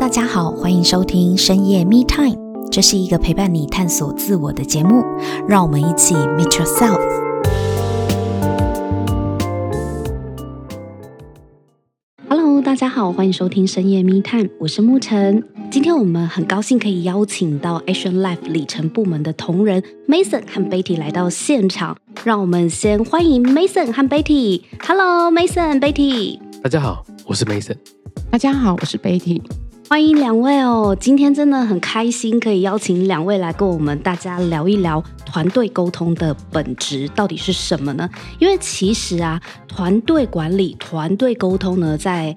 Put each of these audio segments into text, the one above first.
大家好，欢迎收听深夜 Me Time，这是一个陪伴你探索自我的节目，让我们一起 Meet Yourself。Hello，大家好，欢迎收听深夜 Me Time，我是沐晨。今天我们很高兴可以邀请到 Action Life 里程部门的同仁 Mason 和 Betty 来到现场，让我们先欢迎 Mason 和 Betty。Hello，Mason，Betty。大家好，我是 Mason。大家好，我是 Betty。欢迎两位哦！今天真的很开心，可以邀请两位来跟我们大家聊一聊团队沟通的本质到底是什么呢？因为其实啊，团队管理、团队沟通呢，在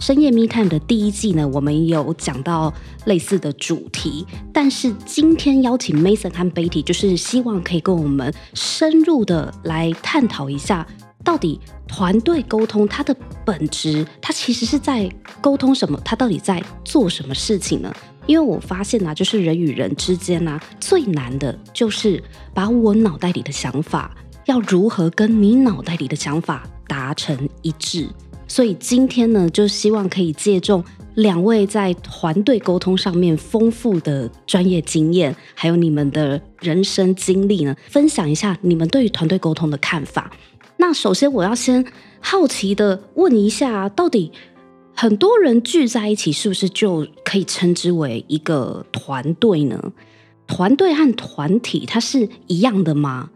深夜密探的第一季呢，我们有讲到类似的主题。但是今天邀请 Mason 和 Betty，就是希望可以跟我们深入的来探讨一下。到底团队沟通它的本质，它其实是在沟通什么？它到底在做什么事情呢？因为我发现啊，就是人与人之间啊，最难的就是把我脑袋里的想法要如何跟你脑袋里的想法达成一致。所以今天呢，就希望可以借重两位在团队沟通上面丰富的专业经验，还有你们的人生经历呢，分享一下你们对于团队沟通的看法。那首先，我要先好奇的问一下，到底很多人聚在一起，是不是就可以称之为一个团队呢？团队和团体，它是一样的吗？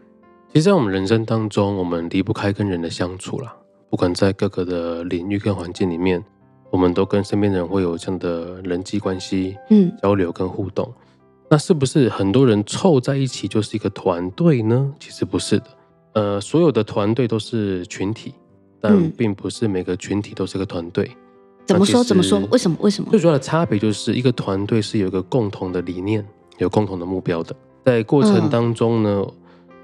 其实，在我们人生当中，我们离不开跟人的相处啦。不管在各个的领域跟环境里面，我们都跟身边人会有这样的人际关系，嗯，交流跟互动。那是不是很多人凑在一起就是一个团队呢？其实不是的。呃，所有的团队都是群体，但并不是每个群体都是个团队。嗯。怎么说？怎么说？为什么？为什么？最主要的差别就是一个团队是有一个共同的理念、有共同的目标的。在过程当中呢，嗯、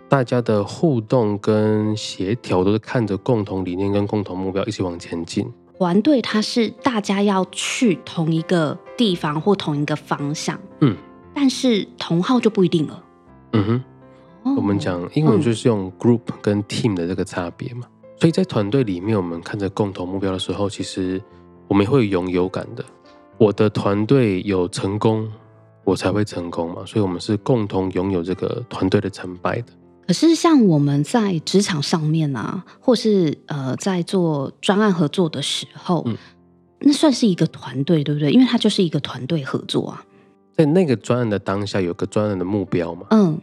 大家的互动跟协调都是看着共同理念跟共同目标一起往前进。团队它是大家要去同一个地方或同一个方向，嗯，但是同号就不一定了。嗯哼。我们讲英文就是用 group 跟 team 的这个差别嘛，所以在团队里面，我们看着共同目标的时候，其实我们会有拥有感的。我的团队有成功，我才会成功嘛，所以我们是共同拥有这个团队的成败的。可是像我们在职场上面啊，或是呃在做专案合作的时候，嗯，那算是一个团队，对不对？因为它就是一个团队合作啊。在那个专案的当下，有个专案的目标嘛，嗯。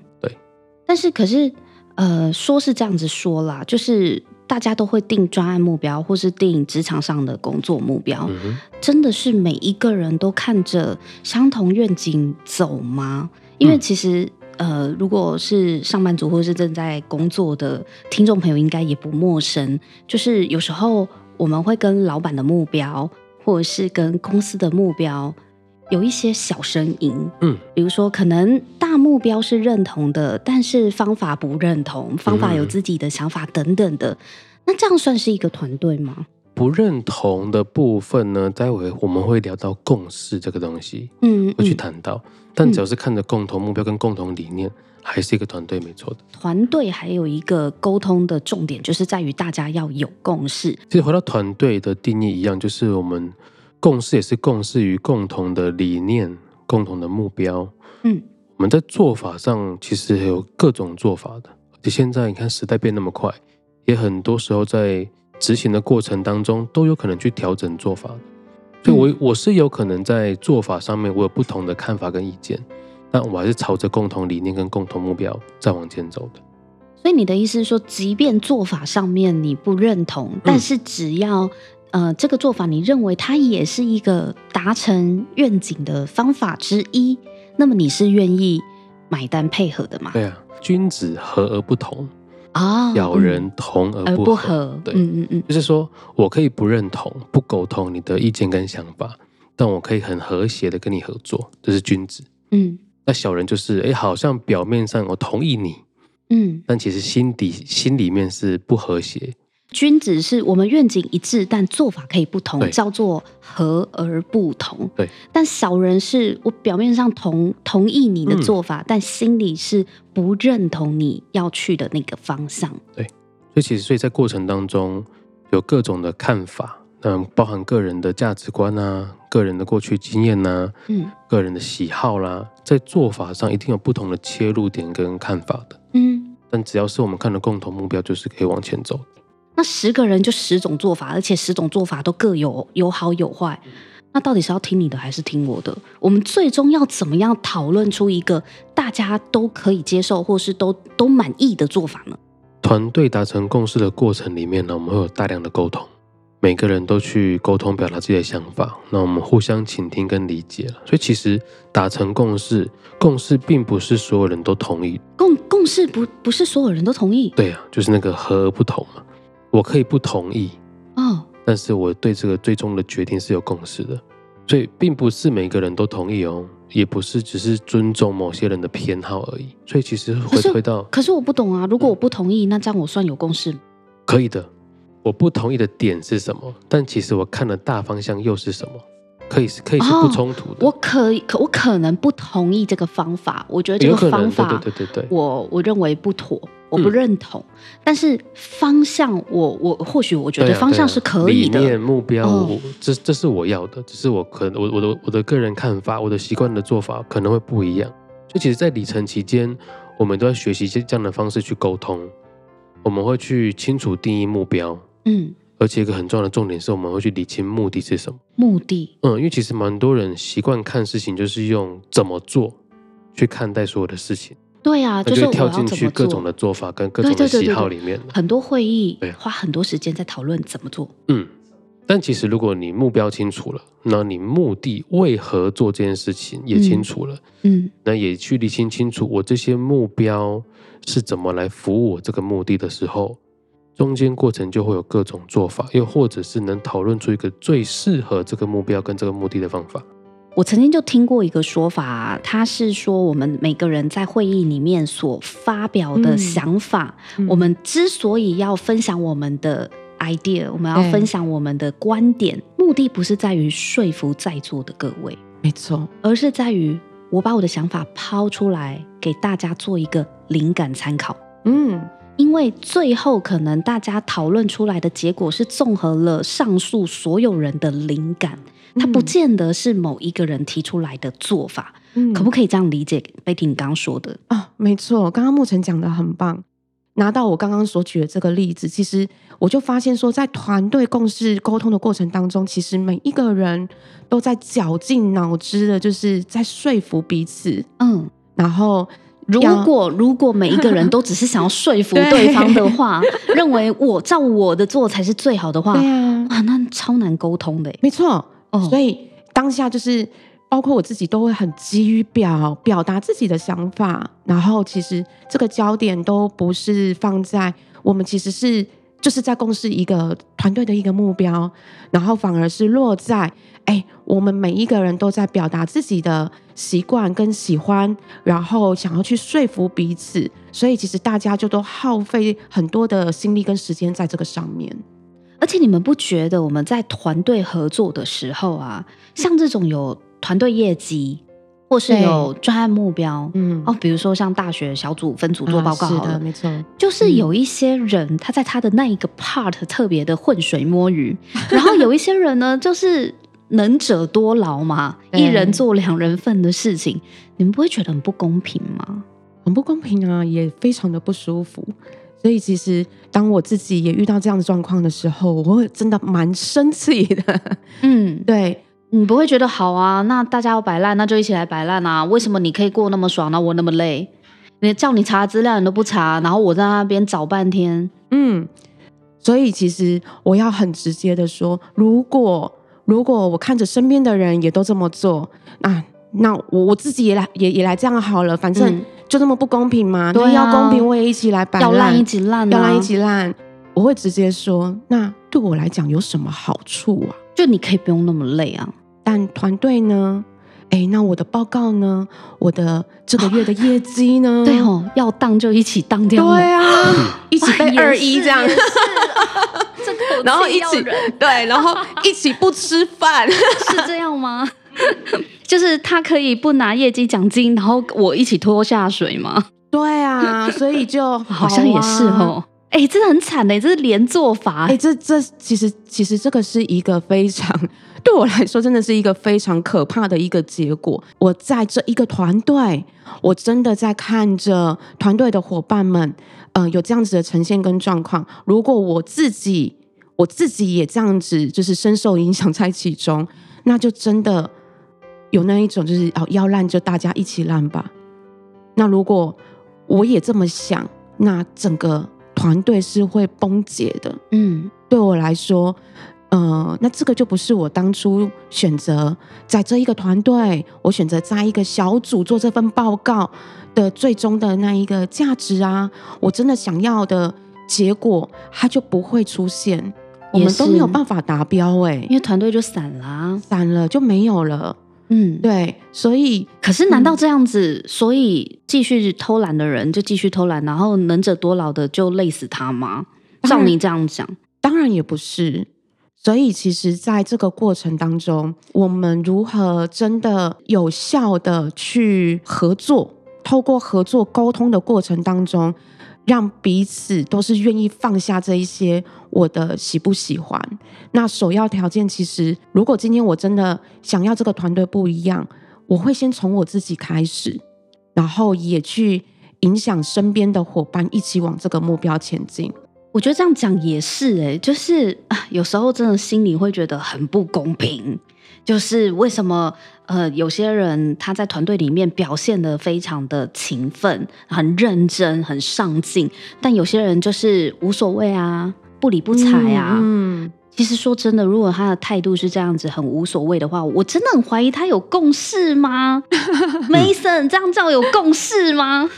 但是，可是，呃，说是这样子说啦，就是大家都会定专案目标，或是定职场上的工作目标，嗯，真的是每一个人都看着相同愿景走吗？因为其实，嗯，呃，如果是上班族或是正在工作的听众朋友，应该也不陌生。就是有时候我们会跟老板的目标，或者是跟公司的目标。有一些小声音，嗯，比如说可能大目标是认同的，但是方法不认同，方法有自己的想法等等的，那这样算是一个团队吗？不认同的部分呢，待会我们会聊到共识这个东西，嗯，会去谈到，但只要是看着共同目标跟共同理念，还是一个团队没错的。团队还有一个沟通的重点，就是在于大家要有共识。其实回到团队的定义一样，就是我们。共识也是共识于共同的理念、共同的目标。嗯，我们在做法上其实有各种做法的。而且现在你看时代变那么快，也很多时候在执行的过程当中都有可能去调整做法的。所以我，我我是有可能在做法上面我有不同的看法跟意见，但我还是朝着共同理念跟共同目标再往前走的。所以你的意思是说，即便做法上面你不认同，但是只要。呃，这个做法你认为它也是一个达成愿景的方法之一，那么你是愿意买单配合的吗？对啊，君子和而不同啊，小人同而不合。不合对，嗯嗯嗯，就是说我可以不认同、不沟通你的意见跟想法，但我可以很和谐的跟你合作，这是君子。嗯，那小人就是哎，好像表面上我同意你，嗯，但其实心底心里面是不和谐。君子是我们愿景一致，但做法可以不同，叫做和而不同。对，但小人是我表面上同同意你的做法，嗯，但心里是不认同你要去的那个方向。对，所以其实所以在过程当中有各种的看法，嗯，包含个人的价值观啊，个人的过去经验呐、啊，嗯，个人的喜好啦，在做法上一定有不同的切入点跟看法的，嗯，但只要是我们看的共同目标，就是可以往前走。那十个人就十种做法，而且十种做法都各有有好有坏，那到底是要听你的还是听我的？我们最终要怎么样讨论出一个大家都可以接受，或是都都满意的做法呢？团队达成共识的过程里面呢，我们会有大量的沟通。每个人都去沟通表达自己的想法，那我们互相倾听跟理解了。所以其实达成共识，共识并不是所有人都同意。共共识不不是所有人都同意。对啊，就是那个和而不同嘛。我可以不同意哦，但是我对这个最终的决定是有共识的。所以并不是每个人都同意哦，也不是只是尊重某些人的偏好而已。所以其实回回到，可是我不懂啊。如果我不同意，嗯，那这样我算有共识吗？可以的。我不同意的点是什么？但其实我看的大方向又是什么？可以是可以是不冲突的。哦、我可以可我可能不同意这个方法，我觉得这个方法对对对对对，我我认为不妥，我不认同。嗯、但是方向我，我我或许我觉得方向是可以的。理念目标，哦、这这是我要的，只是我可能我我的我的个人看法，我的习惯的做法可能会不一样。就其实，在里程期间，我们都要学习这样的方式去沟通，我们会去清楚定义目标。嗯，而且一个很重要的重点是，我们会去理清目的是什么。目的，嗯，因为其实蛮多人习惯看事情，就是用怎么做去看待所有的事情。对啊，就是跳进去各种的做法跟各种的喜好里面。对对对对，很多会议花很多时间在讨论怎么做。嗯，但其实如果你目标清楚了，那你目的为何做这件事情也清楚了，嗯，嗯，那也去理清清楚，我这些目标是怎么来服务我这个目的的时候。中间过程就会有各种做法，又或者是能讨论出一个最适合这个目标跟这个目的的方法。我曾经就听过一个说法，他是说我们每个人在会议里面所发表的想法，嗯、我们之所以要分享我们的 idea，我们要分享我们的观点，欸、目的不是在于说服在座的各位，没错，而是在于我把我的想法抛出来，给大家做一个灵感参考。嗯。因为最后可能大家讨论出来的结果是综合了上述所有人的灵感，它不见得是某一个人提出来的做法，嗯、可不可以这样理解？Betty，你刚刚说的啊、哦，没错，刚刚牧澄讲的很棒。拿到我刚刚所举的这个例子，其实我就发现说，在团队共识沟通的过程当中，其实每一个人都在绞尽脑汁的，就是在说服彼此。嗯，然后。如果如果每一个人都只是想要说服对方的话，认为我照我的做才是最好的话，对啊，哇，那超难沟通的。没错，哦，所以当下就是包括我自己都会很急于表表达自己的想法，然后其实这个焦点都不是放在我们其实是就是在共识一个团队的一个目标，然后反而是落在。哎，我们每一个人都在表达自己的习惯跟喜欢，然后想要去说服彼此，所以其实大家就都耗费很多的心力跟时间在这个上面。而且你们不觉得我们在团队合作的时候啊，像这种有团队业绩，或是有专案目标，嗯，哦，比如说像大学小组分组做报告好的，没错，就是有一些人他在他的那一个 part 特别的浑水摸鱼，然后有一些人呢，就是。能者多劳嘛，一人做两人份的事情，你们不会觉得很不公平吗？很不公平啊，也非常的不舒服。所以其实当我自己也遇到这样的状况的时候，我会真的蛮生气的。嗯，对，你不会觉得好啊？那大家要摆烂，那就一起来摆烂啊！为什么你可以过那么爽，那我那么累？你叫你查资料你都不查，然后我在那边找半天。嗯，所以其实我要很直接的说，如果。如果我看着身边的人也都这么做，啊，那我我自己也来也也来这样好了，反正就这么不公平吗。对、嗯，要公平，我也一起来摆烂，要烂一起烂、啊，要烂一起烂。我会直接说，那对我来讲有什么好处啊？就你可以不用那么累啊。但团队呢？哎，那我的报告呢？我的这个月的业绩呢？对哦，要当就一起当掉。对啊，一起被二一这样。然后一起对，然后一起不吃饭，是这样吗？就是他可以不拿业绩奖金，然后我一起拖下水吗？对啊，所以就好，好像也是哦。哎、欸，真的很惨哎，这是连坐法哎，这这其实其实这个是一个非常 对我来说真的是一个非常可怕的一个结果。我在这一个团队，我真的在看着团队的伙伴们，嗯、呃，有这样子的呈现跟状况。如果我自己我自己也这样子，就是深受影响在其中，那就真的有那一种就是哦，要烂就大家一起烂吧。那如果我也这么想，那整个。团队是会崩解的，嗯，对我来说，呃，那这个就不是我当初选择在这一个团队，我选择在一个小组做这份报告的最终的那一个价值啊，我真的想要的结果，它就不会出现，我们都没有办法达标，哎，因为团队就散了，散了就没有了。嗯，对，所以可是难道这样子，嗯、所以继续偷懒的人就继续偷懒，然后能者多劳的就累死他吗？照你这样讲，当然也不是。所以其实，在这个过程当中，我们如何真的有效的去合作，透过合作沟通的过程当中。让彼此都是愿意放下这一些我的喜不喜欢。那首要条件，其实如果今天我真的想要这个团队不一样，我会先从我自己开始，然后也去影响身边的伙伴，一起往这个目标前进。我觉得这样讲也是诶，就是有时候真的心里会觉得很不公平。就是为什么呃，有些人他在团队里面表现的非常的勤奋、很认真、很上进，但有些人就是无所谓啊，不理不睬啊。嗯，嗯，其实说真的，如果他的态度是这样子，很无所谓的话，我真的很怀疑他有共识吗？Mason 这样叫有共识吗？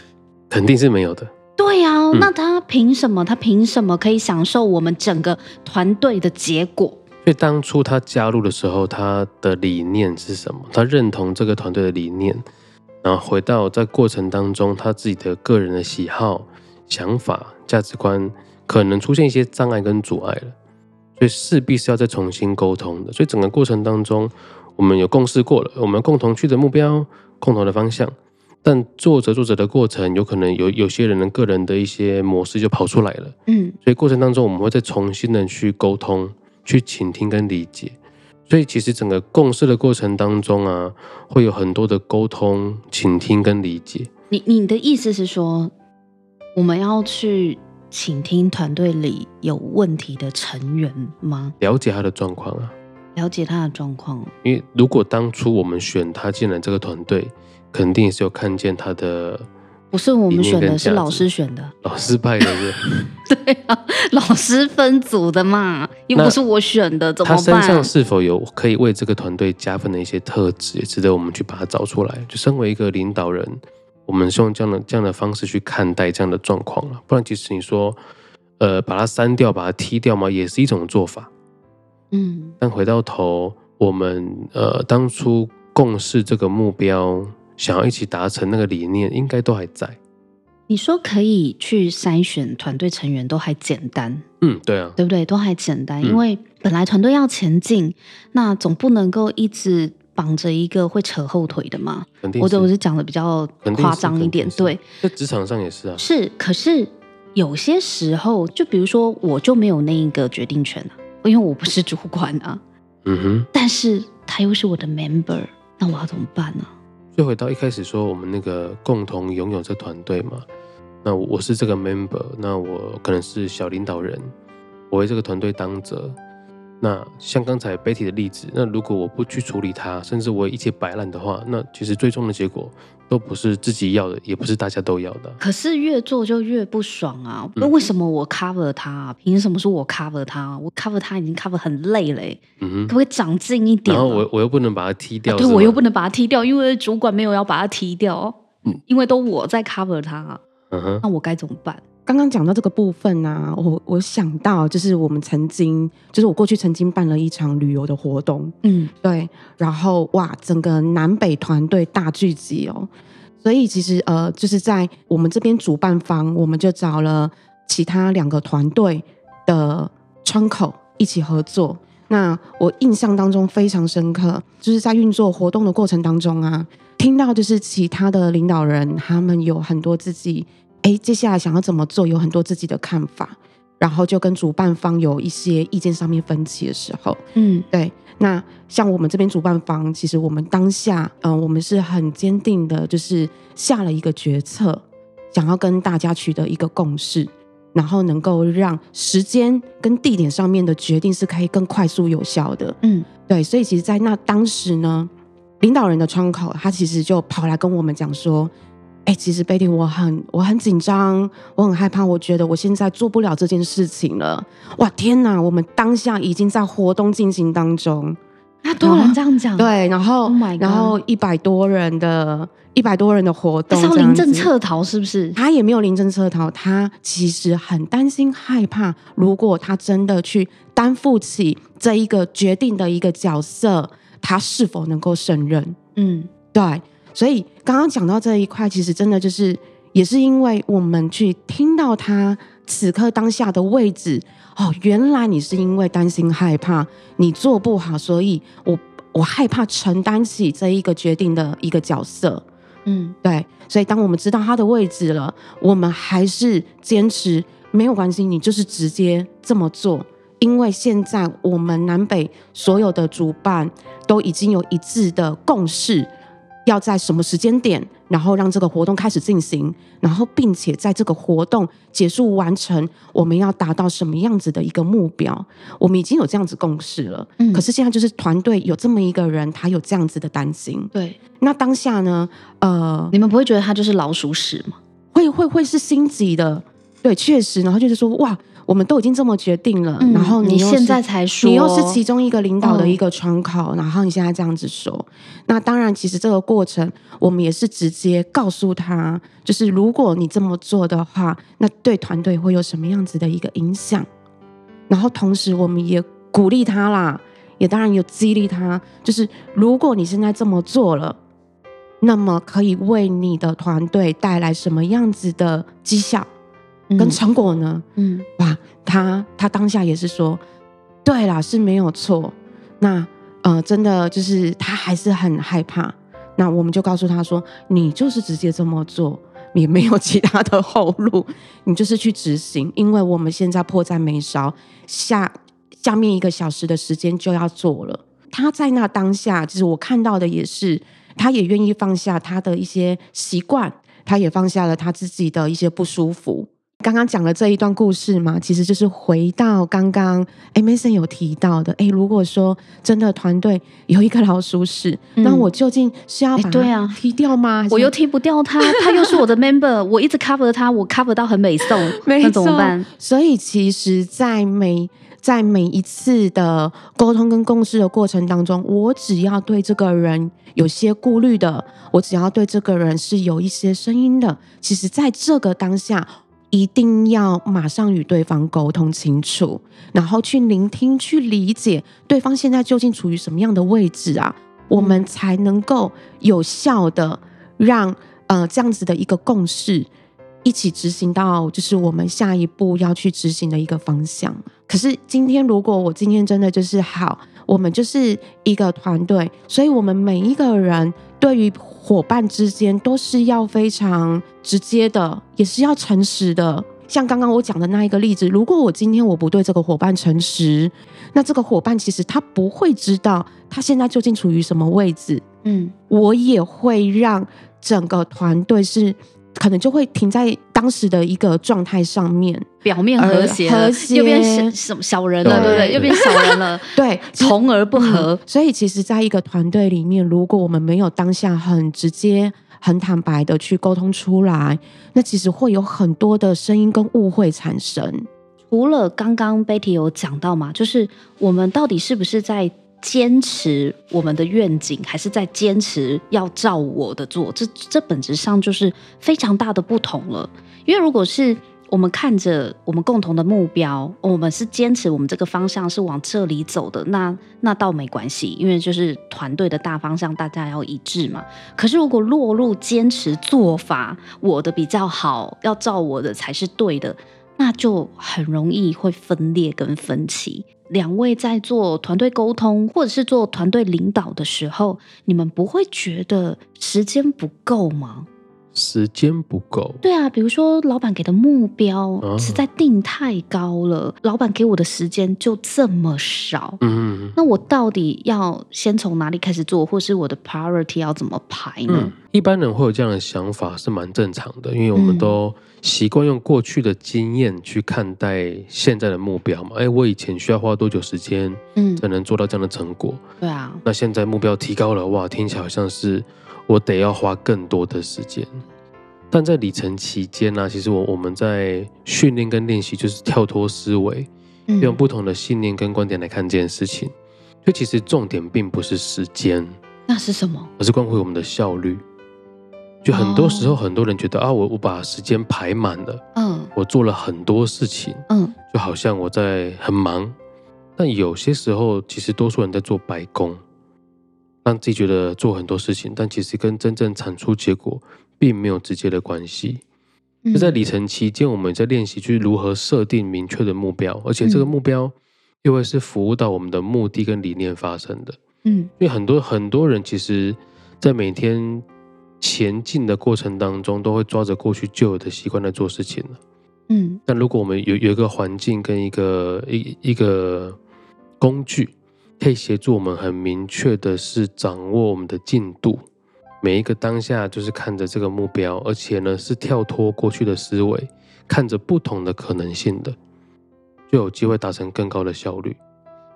肯定是没有的。对呀、啊，那他凭什么？他凭什么可以享受我们整个团队的结果？所以当初他加入的时候，他的理念是什么？他认同这个团队的理念，然后回到在过程当中，他自己的个人的喜好、想法、价值观可能出现一些障碍跟阻碍了，所以势必是要再重新沟通的。所以整个过程当中，我们有共识过了，我们共同去的目标、共同的方向，但做着做着的过程，有可能有有些人的个人的一些模式就跑出来了，嗯，所以过程当中我们会再重新的去沟通。去倾听跟理解，所以其实整个共事的过程当中啊，会有很多的沟通、倾听跟理解。你你的意思是说，我们要去倾听团队里有问题的成员吗？了解他的状况啊，了解他的状况。因为如果当初我们选他进来这个团队，肯定是有看见他的。不是我们选的，是老师选的。老师派的是？对啊，老师分组的嘛，又不是我选的，怎么办？他身上是否有可以为这个团队加分的一些特质，也值得我们去把它找出来。就身为一个领导人，我们是用这样的这样的方式去看待这样的状况了。不然，即使你说，呃，把它删掉，把它踢掉嘛，也是一种做法。嗯。但回到头，我们呃当初共事这个目标。想要一起达成那个理念，应该都还在。你说可以去筛选团队成员，都还简单。嗯，对啊，对不对？都还简单，嗯、因为本来团队要前进，那总不能够一直绑着一个会扯后腿的嘛。肯定，或者我是讲的比较夸张一点，对。在职场上也是啊。是，可是有些时候，就比如说，我就没有那一个决定权啊，因为我不是主管啊。嗯哼。但是他又是我的 member，那我要怎么办呢？就回到一开始说，我们那个共同拥有这团队嘛，那我是这个 member，那我可能是小领导人，我为这个团队担责。那像刚才 Betty 的例子，那如果我不去处理它，甚至我一切摆烂的话，那其实最终的结果都不是自己要的，也不是大家都要的。可是越做就越不爽啊！那为什么我 cover 他？凭什么说我 cover 它？我 cover 它已经 cover 很累了，嗯，可不可以长进一点？然后我我又不能把它踢掉，对，我又不能把它踢掉，因为主管没有要把它踢掉，嗯，因为都我在 cover 他，嗯哼，那我该怎么办？刚刚讲到这个部分啊，我我想到就是我们曾经，就是我过去曾经办了一场旅游的活动，嗯，对，然后哇，整个南北团队大聚集哦，所以其实呃，就是在我们这边主办方，我们就找了其他两个团队的窗口一起合作。那我印象当中非常深刻，就是在运作活动的过程当中啊，听到就是其他的领导人他们有很多自己。哎，接下来想要怎么做，有很多自己的看法，然后就跟主办方有一些意见上面分歧的时候，嗯，对。那像我们这边主办方，其实我们当下，嗯、呃，我们是很坚定的，就是下了一个决策，想要跟大家取得一个共识，然后能够让时间跟地点上面的决定是可以更快速有效的。嗯，对。所以其实，在那当时呢，领导人的窗口，他其实就跑来跟我们讲说：“哎，其实 Betty，我很我很紧张，我很害怕，我觉得我现在做不了这件事情了。”哇，天哪！我们当下已经在活动进行当中。那多人这样讲，对，然后，oh、然后一百多人的一百多人的活动，是要临阵撤逃是不是？他也没有临阵撤逃，他其实很担心害怕，如果他真的去担负起这一个决定的一个角色，他是否能够胜任？嗯，对。所以刚刚讲到这一块，其实真的就是也是因为我们去听到他此刻当下的位置。哦，原来你是因为担心害怕你做不好，所以我我害怕承担起这一个决定的一个角色。嗯，对，所以当我们知道他的位置了，我们还是坚持没有关系，你就是直接这么做，因为现在我们南北所有的主办都已经有一致的共识。要在什么时间点，然后让这个活动开始进行，然后并且在这个活动结束完成，我们要达到什么样子的一个目标？我们已经有这样子共识了。嗯，可是现在就是团队有这么一个人，他有这样子的担心。对，那当下呢？呃，你们不会觉得他就是老鼠屎吗？会会会是心急的。对，确实，然后就是说，哇。我们都已经这么决定了，嗯、然后你，你现在才说，你又是其中一个领导的一个窗口，嗯、然后你现在这样子说，那当然，其实这个过程我们也是直接告诉他，就是如果你这么做的话，那对团队会有什么样子的一个影响？然后同时我们也鼓励他啦，也当然有激励他，就是如果你现在这么做了，那么可以为你的团队带来什么样子的绩效？跟成果呢？嗯，哇，他他当下也是说，对啦，是没有错。那呃，真的就是他还是很害怕。那我们就告诉他说，你就是直接这么做，也没有其他的后路，你就是去执行。因为我们现在迫在眉梢，下下面一个小时的时间就要做了。他在那当下，就是我看到的也是，他也愿意放下他的一些习惯，他也放下了他自己的一些不舒服。刚刚讲的这一段故事嘛，其实就是回到刚刚 Mason 有提到的，哎，如果说真的团队有一个老鼠屎，嗯、那我究竟是要把它踢掉吗？我又踢不掉他，他又是我的 member，我一直 cover 他，我 cover 到很美送，那怎么办？所以其实，在每在每一次的沟通跟共识的过程当中，我只要对这个人有些顾虑的，我只要对这个人是有一些声音的，其实在这个当下。一定要马上与对方沟通清楚，然后去聆听、去理解对方现在究竟处于什么样的位置啊，我们才能够有效的让呃这样子的一个共识一起执行到，就是我们下一步要去执行的一个方向。可是今天，如果我今天真的就是好，我们就是一个团队，所以我们每一个人对于。伙伴之间都是要非常直接的，也是要诚实的。像刚刚我讲的那一个例子，如果我今天我不对这个伙伴诚实，那这个伙伴其实他不会知道他现在究竟处于什么位置。嗯，我也会让整个团队是。可能就会停在当时的一个状态上面，表面和谐，和谐又变什么小人了，对不对？又变小人了，对，同而不和。嗯。所以，其实，在一个团队里面，如果我们没有当下很直接、很坦白的去沟通出来，那其实会有很多的声音跟误会产生。除了刚刚 Betty 有讲到嘛，就是我们到底是不是在？坚持我们的愿景，还是在坚持要照我的做？这这本质上就是非常大的不同了。因为如果是我们看着我们共同的目标，我们是坚持我们这个方向是往这里走的，那那倒没关系，因为就是团队的大方向大家要一致嘛。可是如果落入坚持做法，我的比较好，要照我的才是对的，那就很容易会分裂跟分歧。两位在做团队沟通或者是做团队领导的时候，你们不会觉得时间不够吗？时间不够。对啊，比如说老板给的目标实在定太高了，哦、老板给我的时间就这么少。嗯，那我到底要先从哪里开始做，或是我的 priority 要怎么排呢？嗯、一般人会有这样的想法是蛮正常的，因为我们都习惯用过去的经验去看待现在的目标嘛。哎，我以前需要花多久时间，嗯，才能做到这样的成果？嗯、对啊，那现在目标提高了，哇，听起来好像是。我得要花更多的时间，但在里程期间呢、啊，其实我我们在训练跟练习，就是跳脱思维，嗯、用不同的信念跟观点来看这件事情。所以其实重点并不是时间，那是什么？而是关乎我们的效率。就很多时候，很多人觉得、哦、啊，我我把时间排满了，嗯，我做了很多事情，嗯，就好像我在很忙。但有些时候，其实多数人在做白工。让自己觉得做很多事情，但其实跟真正产出结果并没有直接的关系。就在里程期间，我们在练习去如何设定明确的目标，而且这个目标又会是服务到我们的目的跟理念发生的。嗯，因为很多很多人其实，在每天前进的过程当中，都会抓着过去旧有的习惯来做事情了。嗯，但如果我们有有一个环境跟一个一一个工具。可以协助我们很明确的是掌握我们的进度，每一个当下就是看着这个目标，而且呢是跳脱过去的思维，看着不同的可能性的，就有机会达成更高的效率。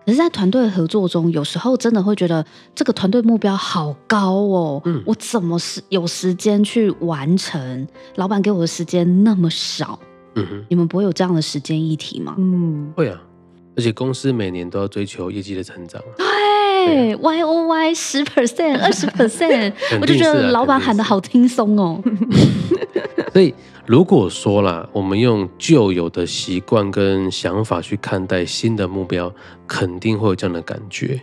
可是，在团队合作中，有时候真的会觉得这个团队目标好高哦，嗯，我怎么是有时间去完成？老板给我的时间那么少，嗯哼，你们不会有这样的时间议题吗？嗯，会啊。而且公司每年都要追求业绩的成长，对，Y O Y 十 percent、二十 percent，我就觉得老板喊的好轻松哦。所以如果说啦，我们用旧有的习惯跟想法去看待新的目标，肯定会有这样的感觉。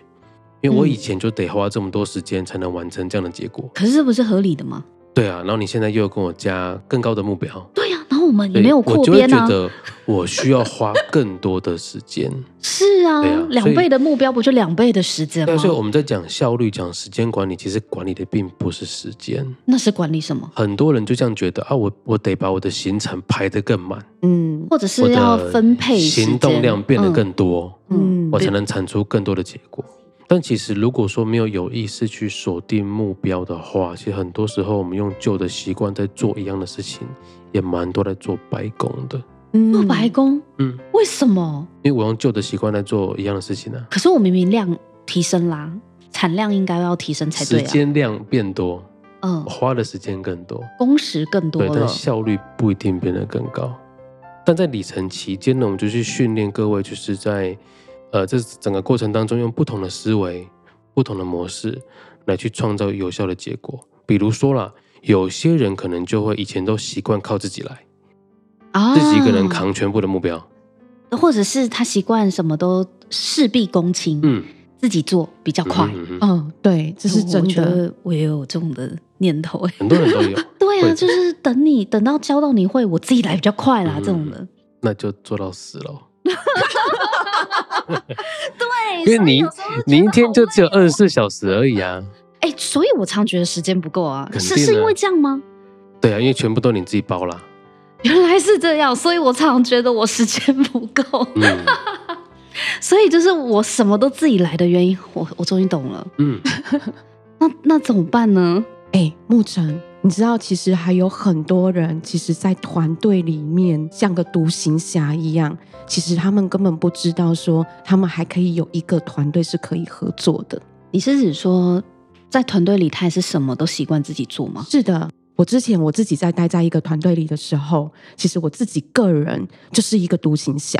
因为我以前就得花这么多时间才能完成这样的结果，可是这不是合理的吗？对啊，然后你现在又跟我加更高的目标，对呀、啊，然后我们也没有扩编啊。我就会觉得我需要花更多的时间。是啊，两、啊、倍的目标不就两倍的时间吗？对，所以我们在讲效率、讲时间管理，其实管理的并不是时间，那是管理什么？很多人就这样觉得啊，我我得把我的行程排得更满，嗯，或者是要分配行动量变得更多，嗯，我才能产出更多的结果。但其实，如果说没有有意识去锁定目标的话，其实很多时候我们用旧的习惯在做一样的事情，也蛮多在做白工的。做白工？嗯，为什么？因为我用旧的习惯在做一样的事情呢、啊。可是我明明量提升啦，产量应该要提升才对、啊。时间量变多，嗯，花的时间更多，工时更多，对，但效率不一定变得更高。但在里程期间呢，我们就去训练各位，就是在。呃，这整个过程当中，用不同的思维、不同的模式来去创造有效的结果。比如说啦，有些人可能就会以前都习惯靠自己来，啊，自己一个人扛全部的目标，或者是他习惯什么都事必躬亲，嗯，自己做比较快。嗯，嗯，嗯，对，这是真的。我觉得我也有这种的念头，很多人都有。对啊，就是等你等到教到你会，我自己来比较快啦，嗯，这种的。那就做到死了。对，因为你你一天就只有二十四小时而已啊！哎，所以我常觉得时间不够啊，是是因为这样吗？对啊，因为全部都你自己包了。原来是这样，所以我常觉得我时间不够。嗯，所以就是我什么都自己来的原因，我我终于懂了。嗯，那那怎么办呢？哎，牧尘。你知道，其实还有很多人，其实，在团队里面像个独行侠一样。其实他们根本不知道，说他们还可以有一个团队是可以合作的。你是指说，在团队里，他也是什么都习惯自己做吗？是的，我之前我自己在待在一个团队里的时候，其实我自己个人就是一个独行侠。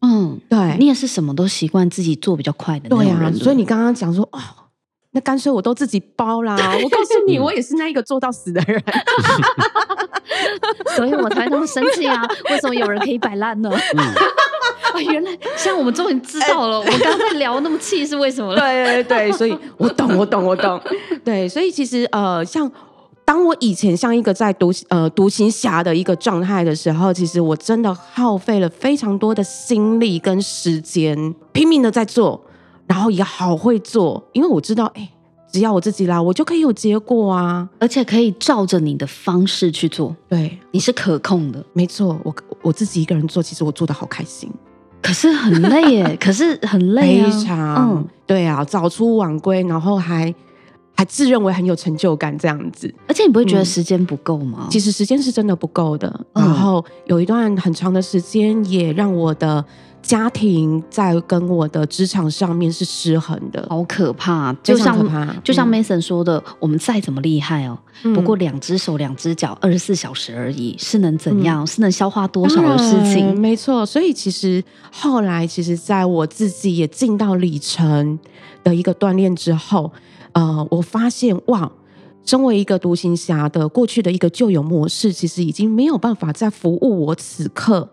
嗯，对，你也是什么都习惯自己做比较快的那种人。对啊，所以你刚刚讲说，哦。那干脆我都自己包啦！我告诉你，我也是那一个做到死的人，所以我才那么生气啊！为什么有人可以摆烂呢？啊，原来像我们终于知道了，我刚刚才聊那么气是为什么了？对对对，所以 我懂，我懂，我懂。对，所以其实呃，像当我以前像一个在独呃独行侠的一个状态的时候，其实我真的耗费了非常多的心力跟时间，拼命的在做。然后也好会做，因为我知道，哎，只要我自己来，我就可以有结果啊，而且可以照着你的方式去做。对，你是可控的，没错。我我自己一个人做，其实我做的好开心，可是很累耶，可是很累啊，非常，嗯，对啊，早出晚归，然后还。还自认为很有成就感这样子，而且你不会觉得时间不够吗？嗯，其实时间是真的不够的。然后有一段很长的时间，也让我的家庭在跟我的职场上面是失衡的，好可怕。就像可怕就像 Mason 说的，嗯，我们再怎么厉害哦，不过两只手两只脚，二十四小时而已，是能怎样？嗯，是能消化多少的事情？没错。所以其实后来，其实在我自己也进到里程的一个锻炼之后。呃，我发现哇，身为一个独行侠的过去的一个旧有模式，其实已经没有办法再服务我此刻，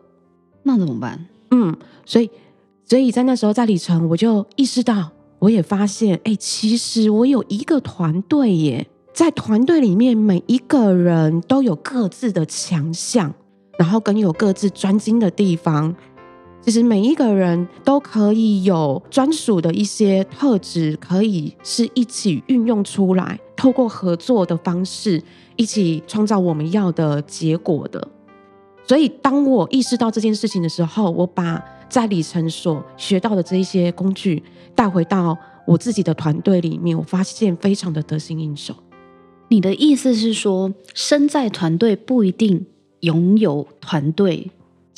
那怎么办？嗯，所以，所以在那时候在里程，我就意识到，我也发现，哎，其实我有一个团队耶，在团队里面，每一个人都有各自的强项，然后跟有各自专精的地方。其实每一个人都可以有专属的一些特质，可以是一起运用出来，透过合作的方式，一起创造我们要的结果的。所以，当我意识到这件事情的时候，我把在里程所学到的这一些工具带回到我自己的团队里面，我发现非常的得心应手。你的意思是说，身在团队不一定拥有团队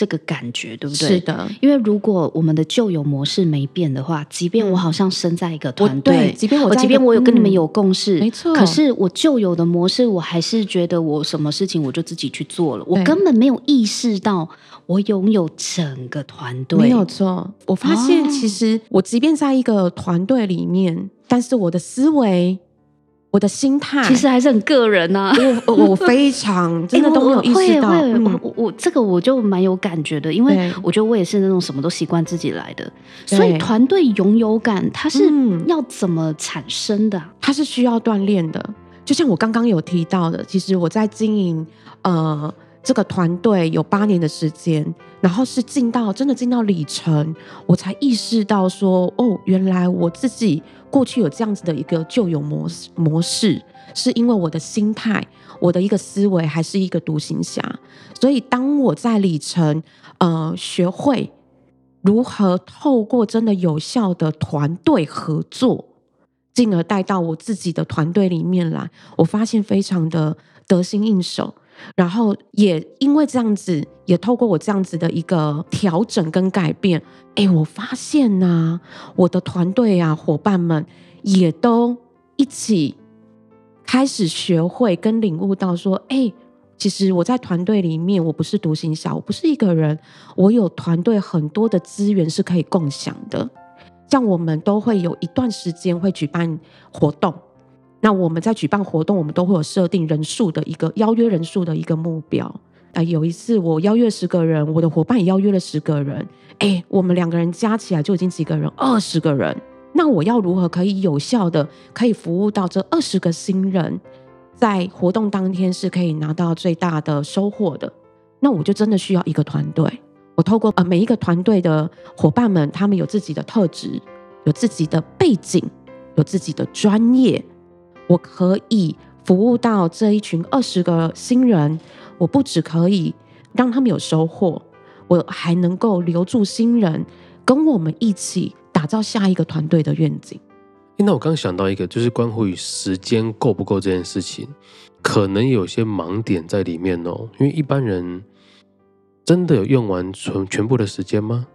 这个感觉对不对？是的，因为如果我们的旧有模式没变的话，即便我好像身在一个团队，即便我即便我有跟你们有共识，没错，可是我旧有的模式，我还是觉得我什么事情我就自己去做了，我根本没有意识到我拥有整个团队。没有错，我发现其实我即便在一个团队里面，哦、但是我的思维。我的心态。其实还是很个人呐、啊，我我非常 真的都没有意识到，我我，我这个我就蛮有感觉的，因为我觉得我也是那种什么都习惯自己来的，所以团队拥有感它是要怎么产生的、啊？它是需要锻炼的，就像我刚刚有提到的，其实我在经营呃。这个团队有八年的时间，然后是进到真的进到里程，我才意识到说，哦，原来我自己过去有这样子的一个旧有模式模式，是因为我的心态，我的一个思维还是一个独行侠，所以当我在里程，呃，学会如何透过真的有效的团队合作，进而带到我自己的团队里面来，我发现非常的得心应手。然后也因为这样子，也透过我这样子的一个调整跟改变，哎，我发现呐、我的团队啊，伙伴们也都一起开始学会跟领悟到说，哎，其实我在团队里面，我不是独行侠，我不是一个人，我有团队很多的资源是可以共享的。像我们都会有一段时间会举办活动。那我们在举办活动，我们都会有设定人数的一个邀约人数的一个目标。啊，有一次我邀约十个人，我的伙伴也邀约了十个人，哎，我们两个人加起来就已经几个人，二十个人。那我要如何可以有效的可以服务到这二十个新人，在活动当天是可以拿到最大的收获的？那我就真的需要一个团队。我透过呃每一个团队的伙伴们，他们有自己的特质，有自己的背景，有自己的专业。我可以服务到这一群二十个新人，我不只可以让他们有收获，我还能够留住新人，跟我们一起打造下一个团队的愿景。那我刚想到一个，就是关乎于时间够不够这件事情，可能有些盲点在里面哦。因为一般人真的有用完全全部的时间吗？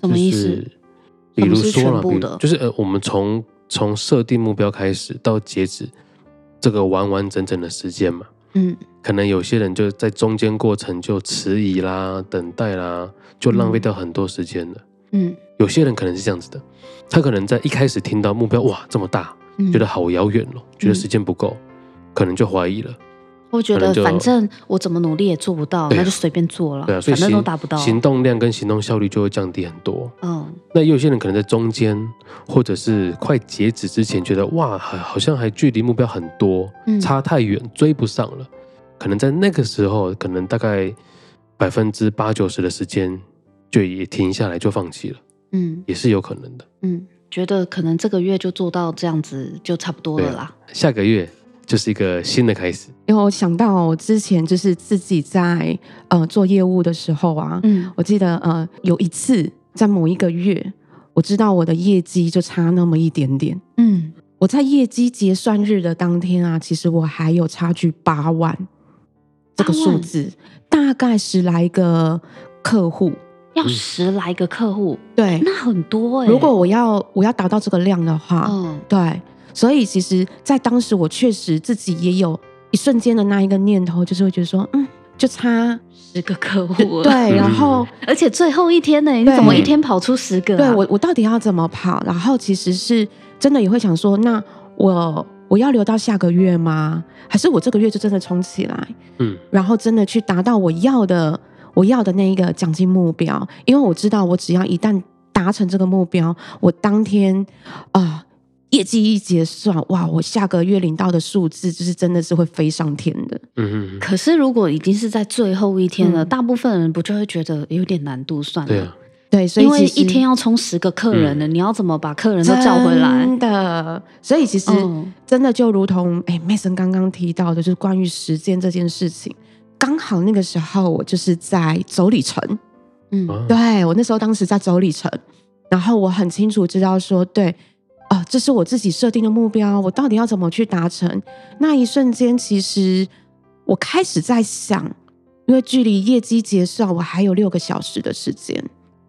什么意思？比如说了，比如就是呃，我们从。从设定目标开始到截止，这个完完整整的时间嘛，嗯，可能有些人就在中间过程就迟疑啦、等待啦，就浪费掉很多时间了，嗯，有些人可能是这样子的，他可能在一开始听到目标哇这么大，觉得好遥远哦，觉得时间不够，可能就怀疑了。我觉得反正我怎么努力也做不到，那就随便做了。对啊，所以反正都达不到，行动量跟行动效率就会降低很多。嗯，那有些人可能在中间或者是快截止之前，觉得哇，好像还距离目标很多，差太远，追不上了。可能在那个时候，可能大概百分之八九十的时间就也停下来，就放弃了。嗯，也是有可能的。嗯，觉得可能这个月就做到这样子就差不多了啦。下个月就是一个新的开始。因为我想到我之前就是自己在呃做业务的时候啊，嗯，我记得呃有一次在某一个月，我知道我的业绩就差那么一点点，嗯，我在业绩结算日的当天啊，其实我还有差距八万这个数字，大概十来个客户。要十来个客户，对，那很多哎、欸。如果我要我要达到这个量的话，嗯，对，所以其实，在当时我确实自己也有一瞬间的那一个念头，就是会觉得说，嗯，就差十个客户，对，然后而且最后一天呢，你怎么一天跑出十个、啊？对我，我到底要怎么跑？然后其实是真的也会想说，那我我要留到下个月吗？还是我这个月就真的冲起来？嗯，然后真的去达到我要的。我要的那一个奖金目标，因为我知道，我只要一旦达成这个目标，我当天啊、呃，业绩一结算，哇，我下个月领到的数字就是真的是会飞上天的。嗯嗯。可是如果已经是在最后一天了，嗯、大部分人不就会觉得有点难度算了？对啊。对，所以因为一天要冲十个客人呢，嗯、你要怎么把客人都叫回来？真的，所以其实真的就如同哎，Mason 刚刚提到的，就是关于时间这件事情。刚好那个时候我就是在走里程，嗯，对，我那时候当时在走里程，然后我很清楚知道说，对，啊、呃，这是我自己设定的目标，我到底要怎么去达成？那一瞬间，其实我开始在想，因为距离业绩结算我还有六个小时的时间，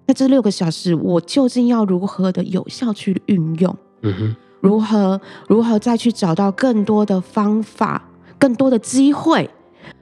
那这六个小时我究竟要如何的有效去运用？嗯哼，如何如何再去找到更多的方法，更多的机会？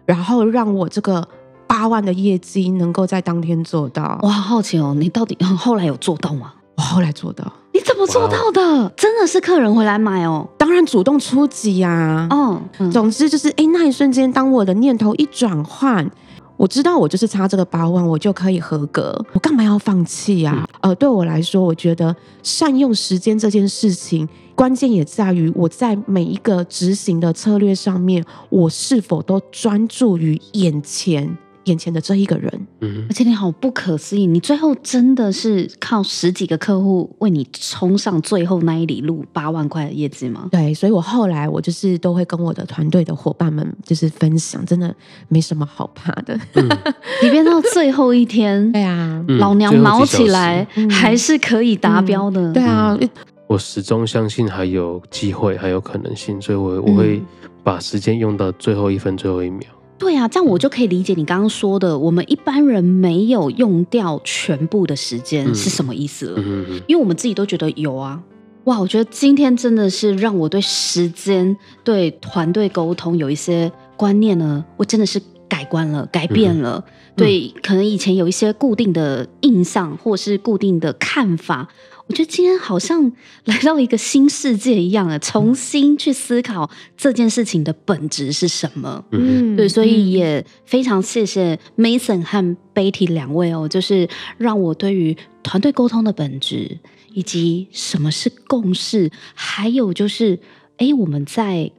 然后让我这个八万的业绩能够在当天做到。我好好奇哦，你到底后来有做到吗？我后来做到。你怎么做到的？真的是客人回来买哦？当然主动出击呀、啊。嗯，嗯总之就是，哎，那一瞬间，当我的念头一转换，我知道我就是差这个八万，我就可以合格。我干嘛要放弃呀、啊？嗯、呃，对我来说，我觉得善用时间这件事情。关键也在于我在每一个执行的策略上面，我是否都专注于眼前眼前的这一个人。嗯，而且你好不可思议，你最后真的是靠十几个客户为你冲上最后那一里路八万块的业绩吗？对，所以我后来我就是都会跟我的团队的伙伴们就是分享，真的没什么好怕的。嗯、即便到最后一天，对啊，老娘毛起来还是可以达标的。嗯、对啊。嗯我始终相信还有机会，还有可能性，所以我我会把时间用到最后一分、最后一秒。对啊，这样我就可以理解你刚刚说的，我们一般人没有用掉全部的时间是什么意思了。嗯嗯嗯。因为我们自己都觉得有啊，哇，我觉得今天真的是让我对时间、对团队沟通有一些观念呢，我真的是改观了、改变了。嗯。对，可能以前有一些固定的印象或是固定的看法。我觉得今天好像来到一个新世界一样啊，重新去思考这件事情的本质是什么。嗯，对，所以也非常谢谢 Mason 和 Betty 两位哦，就是让我对于团队沟通的本质，以及什么是共识，还有就是，哎，我们在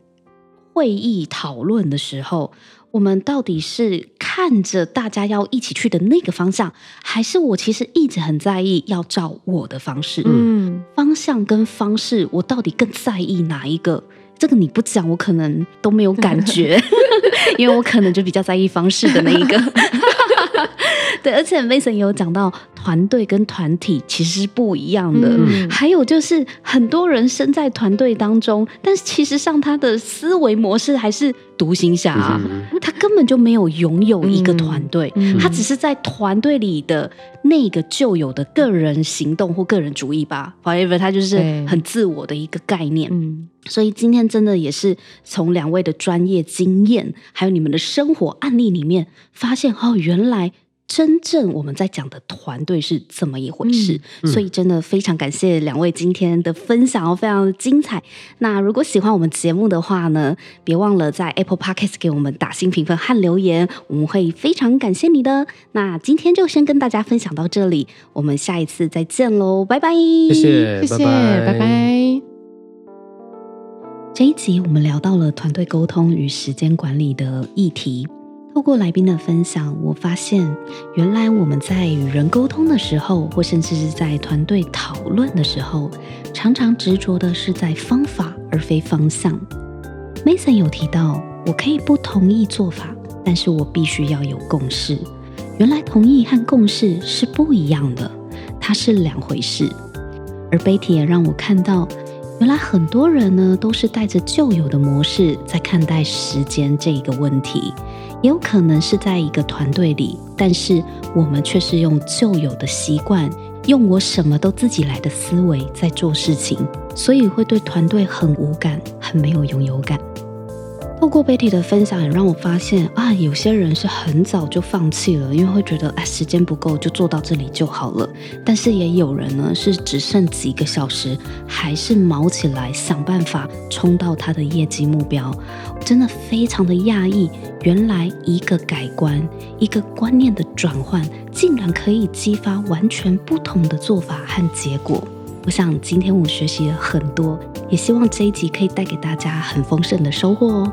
会议讨论的时候。我们到底是看着大家要一起去的那个方向，还是我其实一直很在意要照我的方式？嗯，方向跟方式，我到底更在意哪一个？这个你不讲，我可能都没有感觉，因为我可能就比较在意方式的那一个。对，而且 Mason 也有讲到，团队跟团体其实是不一样的。嗯、还有就是，很多人身在团队当中，但是其实上他的思维模式还是独行侠、啊，嗯、他根本就没有拥有一个团队，嗯、他只是在团队里的那个旧有的个人行动或个人主义吧。However，他就是很自我的一个概念。嗯、所以今天真的也是从两位的专业经验，还有你们的生活案例里面，发现哦，原来。真正我们在讲的团队是怎么一回事？嗯嗯、所以真的非常感谢两位今天的分享哦，非常的精彩。那如果喜欢我们节目的话呢，别忘了在 Apple Podcast 给我们打新评分和留言，我们会非常感谢你的。那今天就先跟大家分享到这里，我们下一次再见喽，拜拜！谢谢，谢谢，拜拜。这一集我们聊到了团队沟通与时间管理的议题。透过来宾的分享，我发现原来我们在与人沟通的时候，或甚至是在团队讨论的时候，常常执着的是在方法而非方向。Mason 有提到，我可以不同意做法，但是我必须要有共识。原来同意和共识是不一样的，它是两回事。而 Betty 也让我看到，原来很多人呢都是带着旧有的模式在看待时间这一个问题。也有可能是在一个团队里，但是我们却是用旧有的习惯，用我什么都自己来的思维在做事情，所以会对团队很无感，很没有拥有感。透过 Betty 的分享，也让我发现啊，有些人是很早就放弃了，因为会觉得哎，时间不够，就做到这里就好了。但是也有人呢，是只剩几个小时，还是卯起来想办法冲到他的业绩目标。我真的非常的讶异，原来一个改观，一个观念的转换，竟然可以激发完全不同的做法和结果。我想今天我学习了很多，也希望这一集可以带给大家很丰盛的收获哦。